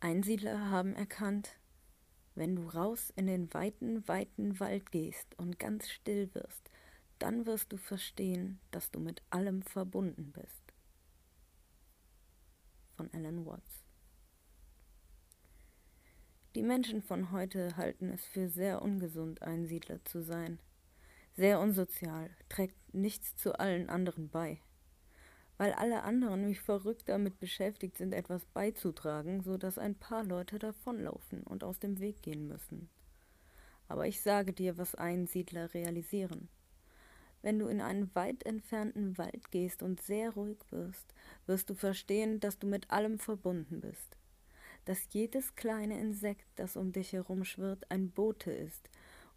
Einsiedler haben erkannt, wenn du raus in den weiten, weiten Wald gehst und ganz still wirst, dann wirst du verstehen, dass du mit allem verbunden bist. Von Alan Watts. Die Menschen von heute halten es für sehr ungesund, Einsiedler zu sein. Sehr unsozial, trägt nichts zu allen anderen bei weil alle anderen wie verrückt damit beschäftigt sind, etwas beizutragen, so dass ein paar Leute davonlaufen und aus dem Weg gehen müssen. Aber ich sage dir, was Einsiedler realisieren. Wenn du in einen weit entfernten Wald gehst und sehr ruhig wirst, wirst du verstehen, dass du mit allem verbunden bist. Dass jedes kleine Insekt, das um dich herum schwirrt, ein Bote ist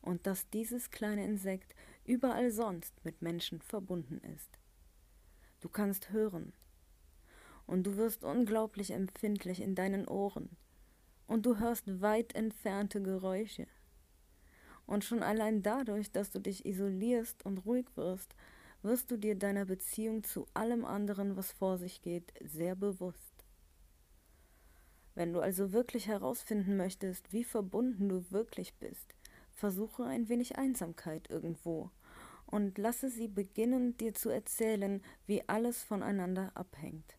und dass dieses kleine Insekt überall sonst mit Menschen verbunden ist. Kannst hören. Und du wirst unglaublich empfindlich in deinen Ohren. Und du hörst weit entfernte Geräusche. Und schon allein dadurch, dass du dich isolierst und ruhig wirst, wirst du dir deiner Beziehung zu allem anderen, was vor sich geht, sehr bewusst. Wenn du also wirklich herausfinden möchtest, wie verbunden du wirklich bist, versuche ein wenig Einsamkeit irgendwo und lasse sie beginnen, dir zu erzählen, wie alles voneinander abhängt.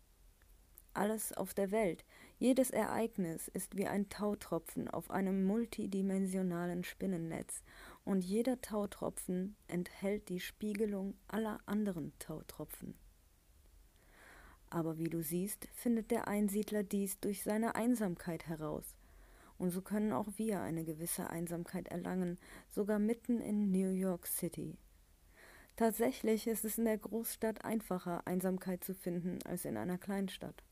Alles auf der Welt, jedes Ereignis ist wie ein Tautropfen auf einem multidimensionalen Spinnennetz, und jeder Tautropfen enthält die Spiegelung aller anderen Tautropfen. Aber wie du siehst, findet der Einsiedler dies durch seine Einsamkeit heraus, und so können auch wir eine gewisse Einsamkeit erlangen, sogar mitten in New York City. Tatsächlich ist es in der Großstadt einfacher, Einsamkeit zu finden, als in einer Kleinstadt.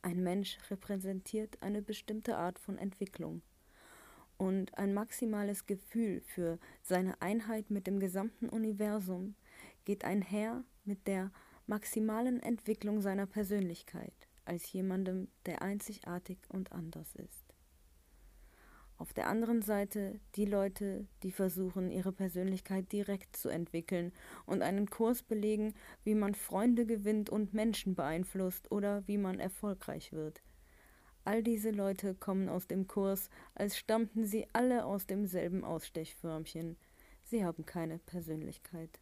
Ein Mensch repräsentiert eine bestimmte Art von Entwicklung und ein maximales Gefühl für seine Einheit mit dem gesamten Universum geht einher mit der maximalen Entwicklung seiner Persönlichkeit als jemandem, der einzigartig und anders ist. Auf der anderen Seite die Leute, die versuchen, ihre Persönlichkeit direkt zu entwickeln und einen Kurs belegen, wie man Freunde gewinnt und Menschen beeinflusst oder wie man erfolgreich wird. All diese Leute kommen aus dem Kurs, als stammten sie alle aus demselben Ausstechförmchen. Sie haben keine Persönlichkeit.